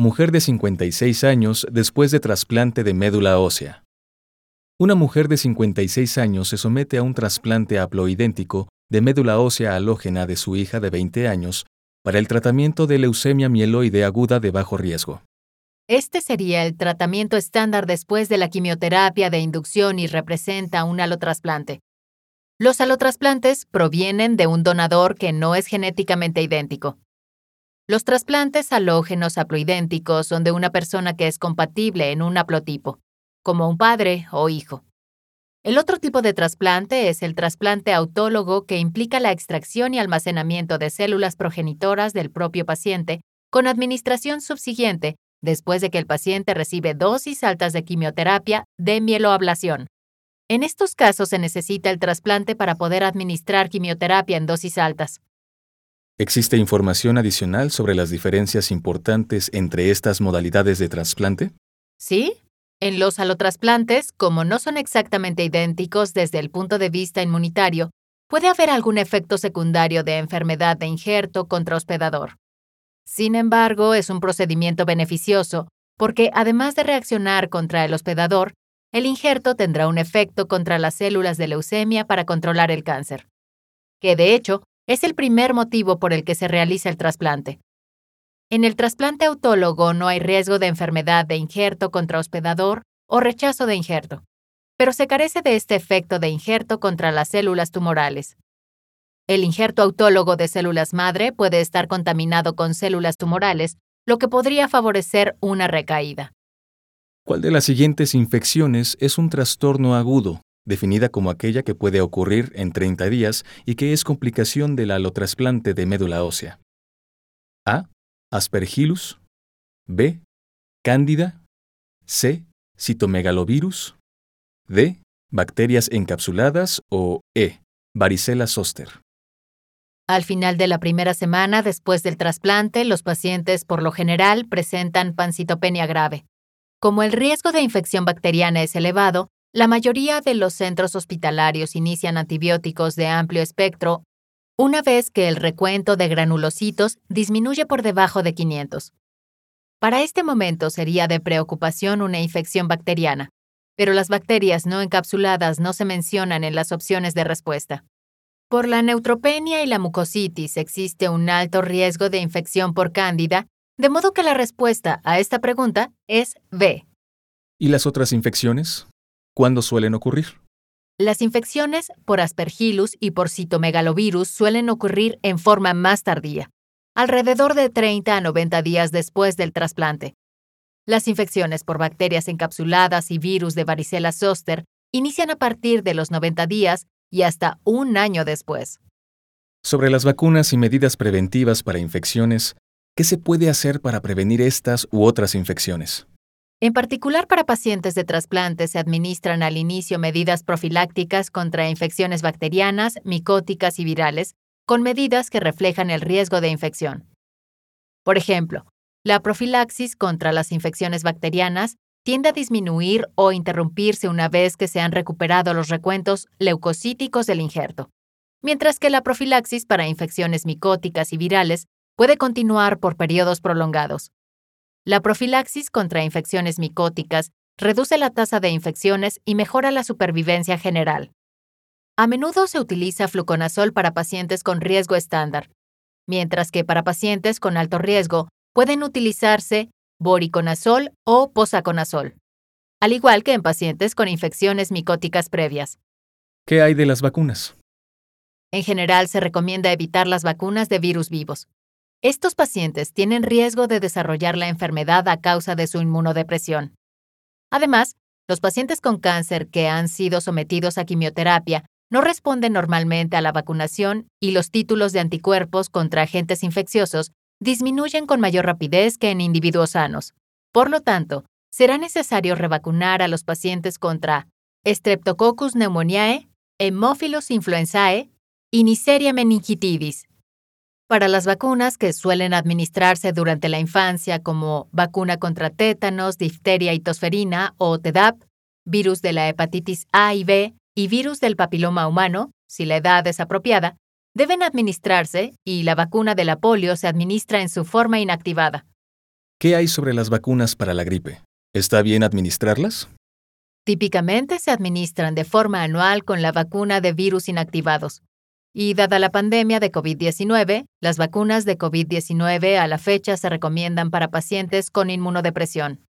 mujer de 56 años después de trasplante de médula ósea. Una mujer de 56 años se somete a un trasplante haploidéntico de médula ósea halógena de su hija de 20 años para el tratamiento de leucemia mieloide aguda de bajo riesgo. Este sería el tratamiento estándar después de la quimioterapia de inducción y representa un alotrasplante. Los alotrasplantes provienen de un donador que no es genéticamente idéntico. Los trasplantes halógenos haploidénticos son de una persona que es compatible en un haplotipo, como un padre o hijo. El otro tipo de trasplante es el trasplante autólogo que implica la extracción y almacenamiento de células progenitoras del propio paciente con administración subsiguiente después de que el paciente recibe dosis altas de quimioterapia de mieloablación. En estos casos se necesita el trasplante para poder administrar quimioterapia en dosis altas. ¿Existe información adicional sobre las diferencias importantes entre estas modalidades de trasplante? Sí. En los alotrasplantes, como no son exactamente idénticos desde el punto de vista inmunitario, puede haber algún efecto secundario de enfermedad de injerto contra hospedador. Sin embargo, es un procedimiento beneficioso porque, además de reaccionar contra el hospedador, el injerto tendrá un efecto contra las células de leucemia para controlar el cáncer, que de hecho es el primer motivo por el que se realiza el trasplante. En el trasplante autólogo no hay riesgo de enfermedad de injerto contra hospedador o rechazo de injerto, pero se carece de este efecto de injerto contra las células tumorales. El injerto autólogo de células madre puede estar contaminado con células tumorales, lo que podría favorecer una recaída. ¿Cuál de las siguientes infecciones es un trastorno agudo definida como aquella que puede ocurrir en 30 días y que es complicación del alotrasplante de médula ósea. A. Aspergillus. B. Cándida. C. Citomegalovirus. D. Bacterias encapsuladas o E. Varicela zoster. Al final de la primera semana después del trasplante, los pacientes por lo general presentan pancitopenia grave. Como el riesgo de infección bacteriana es elevado, la mayoría de los centros hospitalarios inician antibióticos de amplio espectro una vez que el recuento de granulocitos disminuye por debajo de 500. Para este momento sería de preocupación una infección bacteriana, pero las bacterias no encapsuladas no se mencionan en las opciones de respuesta. Por la neutropenia y la mucositis existe un alto riesgo de infección por cándida, de modo que la respuesta a esta pregunta es B. ¿Y las otras infecciones? ¿Cuándo suelen ocurrir? Las infecciones por aspergillus y por citomegalovirus suelen ocurrir en forma más tardía, alrededor de 30 a 90 días después del trasplante. Las infecciones por bacterias encapsuladas y virus de varicela zoster inician a partir de los 90 días y hasta un año después. Sobre las vacunas y medidas preventivas para infecciones, ¿qué se puede hacer para prevenir estas u otras infecciones? En particular para pacientes de trasplante se administran al inicio medidas profilácticas contra infecciones bacterianas, micóticas y virales, con medidas que reflejan el riesgo de infección. Por ejemplo, la profilaxis contra las infecciones bacterianas tiende a disminuir o interrumpirse una vez que se han recuperado los recuentos leucocíticos del injerto, mientras que la profilaxis para infecciones micóticas y virales puede continuar por periodos prolongados. La profilaxis contra infecciones micóticas reduce la tasa de infecciones y mejora la supervivencia general. A menudo se utiliza fluconazol para pacientes con riesgo estándar, mientras que para pacientes con alto riesgo pueden utilizarse boriconazol o posaconazol, al igual que en pacientes con infecciones micóticas previas. ¿Qué hay de las vacunas? En general se recomienda evitar las vacunas de virus vivos, estos pacientes tienen riesgo de desarrollar la enfermedad a causa de su inmunodepresión. Además, los pacientes con cáncer que han sido sometidos a quimioterapia no responden normalmente a la vacunación y los títulos de anticuerpos contra agentes infecciosos disminuyen con mayor rapidez que en individuos sanos. Por lo tanto, será necesario revacunar a los pacientes contra Streptococcus pneumoniae, Haemophilus influenzae y Neisseria meningitidis. Para las vacunas que suelen administrarse durante la infancia como vacuna contra tétanos, difteria y tosferina o TDAP, virus de la hepatitis A y B y virus del papiloma humano, si la edad es apropiada, deben administrarse y la vacuna de la polio se administra en su forma inactivada. ¿Qué hay sobre las vacunas para la gripe? ¿Está bien administrarlas? Típicamente se administran de forma anual con la vacuna de virus inactivados. Y dada la pandemia de COVID-19, las vacunas de COVID-19 a la fecha se recomiendan para pacientes con inmunodepresión.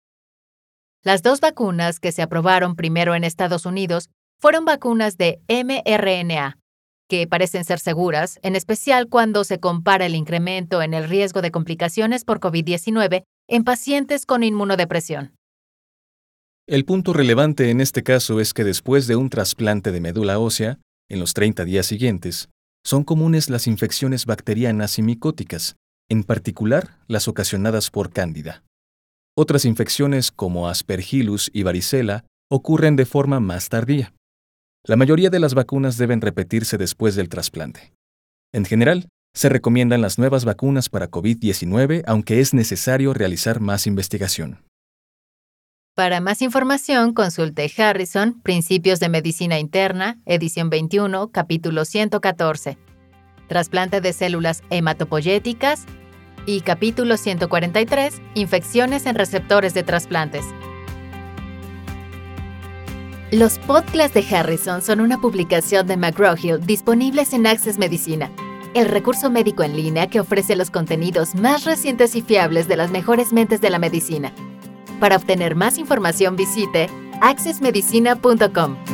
Las dos vacunas que se aprobaron primero en Estados Unidos fueron vacunas de mRNA, que parecen ser seguras, en especial cuando se compara el incremento en el riesgo de complicaciones por COVID-19 en pacientes con inmunodepresión. El punto relevante en este caso es que después de un trasplante de médula ósea, en los 30 días siguientes, son comunes las infecciones bacterianas y micóticas, en particular las ocasionadas por cándida. Otras infecciones como aspergillus y varicela ocurren de forma más tardía. La mayoría de las vacunas deben repetirse después del trasplante. En general, se recomiendan las nuevas vacunas para COVID-19, aunque es necesario realizar más investigación. Para más información, consulte Harrison, Principios de Medicina Interna, edición 21, capítulo 114. Trasplante de células hematopoyéticas y capítulo 143, Infecciones en receptores de trasplantes. Los podcasts de Harrison son una publicación de McGraw-Hill disponibles en Access Medicina, el recurso médico en línea que ofrece los contenidos más recientes y fiables de las mejores mentes de la medicina. Para obtener más información visite accessmedicina.com.